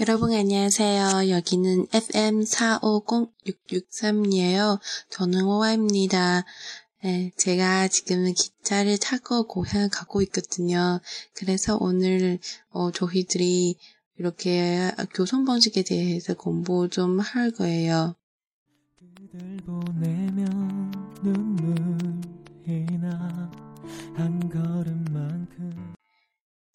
여러분 안녕하세요. 여기는 FM 450-663이에요. 저는 호화입니다. 네, 제가 지금 기차를 타고 고향 가고 있거든요. 그래서 오늘 어, 저희들이 이렇게 교통 방식에 대해서 공부 좀 할 거예요.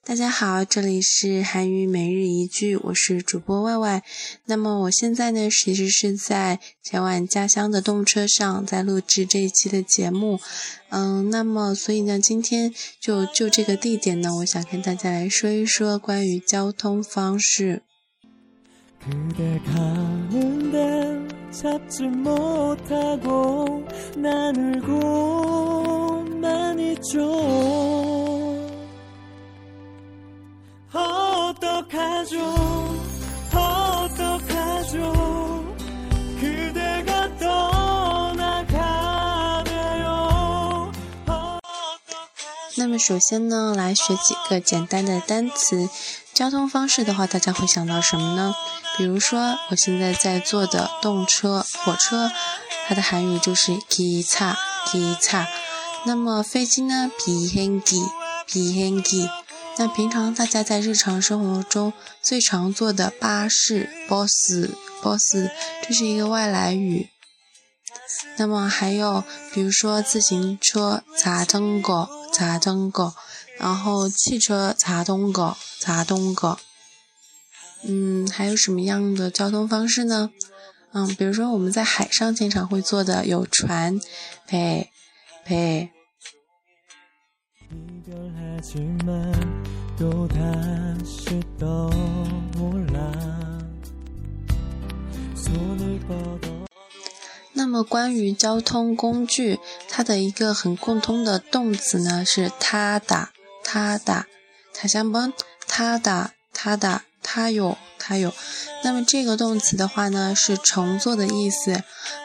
大家好，这里是韩语每日一句，我是主播外外。那么我现在呢，其实是在前往家乡的动车上，在录制这一期的节目。嗯，那么所以呢，今天就就这个地点呢，我想跟大家来说一说关于交通方式。那么首先呢，来学几个简单的单词。交通方式的话，大家会想到什么呢？比如说，我现在在坐的动车、火车，它的韩语就是기차 기 차。 那么飞机呢，비행 기， 비행 기。 那平常大家在日常生活中最常坐的巴士，bus，bus，这是一个外来语。那么还有，比如说自行车，자전 거， 자전 거， 然后汽车，자동 거， 자동 거。 嗯，还有什么样的交通方式呢？嗯，比如说我们在海上经常会坐的有船，배 배。 那么关于交通工具，它的一个很共通的动词呢是他打他打，它相帮他打他打他有他有。那么这个动词的话呢是乘坐的意思，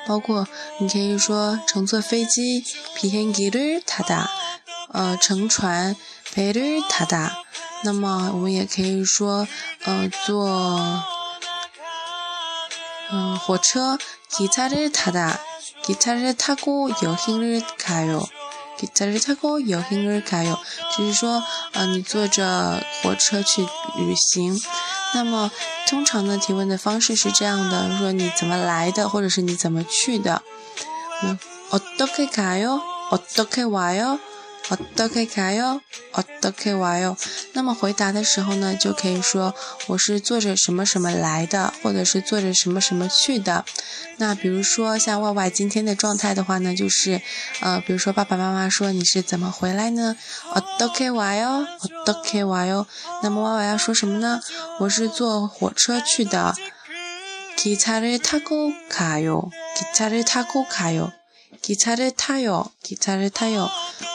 包括你可以说乘坐飞机，비행기를타 다， 呃乘船，배를타 다。 那么我们也可以说，呃坐。嗯，火车，기차를타 다， 기차를타고여행을가 요， 기차를타고여행을가 요， 就是说，呃，你坐着火车去旅行。那么，通常呢，提问的方式是这样的：说你怎么来的，或者是你怎么去的。那어떻게가 요？ 어떻게와 요？ 어떻게가 요？ 어떻게와 요？ 那么回答的时候呢，就可以说我是坐着什么什么来的，或者是坐着什么什么去的。那比如说像外外今天的状态的话呢，就是呃，比如说爸爸妈妈说你是怎么回来呢？어떻게와 요？ 어떻게와 요？ 那么外外要说什么呢？我是坐火车去的。기차를타고가 요。 기차를타고가 요。 기차를타 요。 기차를타 요。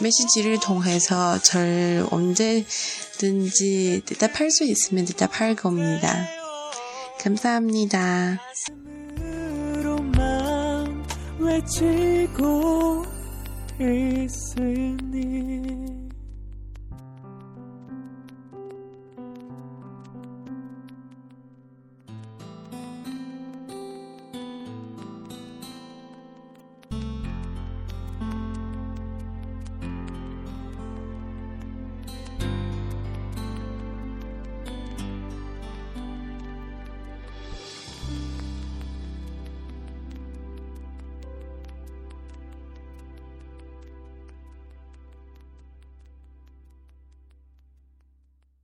메시지를 통해서 절 언제든지 대답할 수 있으면 대답할 겁니다. 감사합니다. 외치고 있으니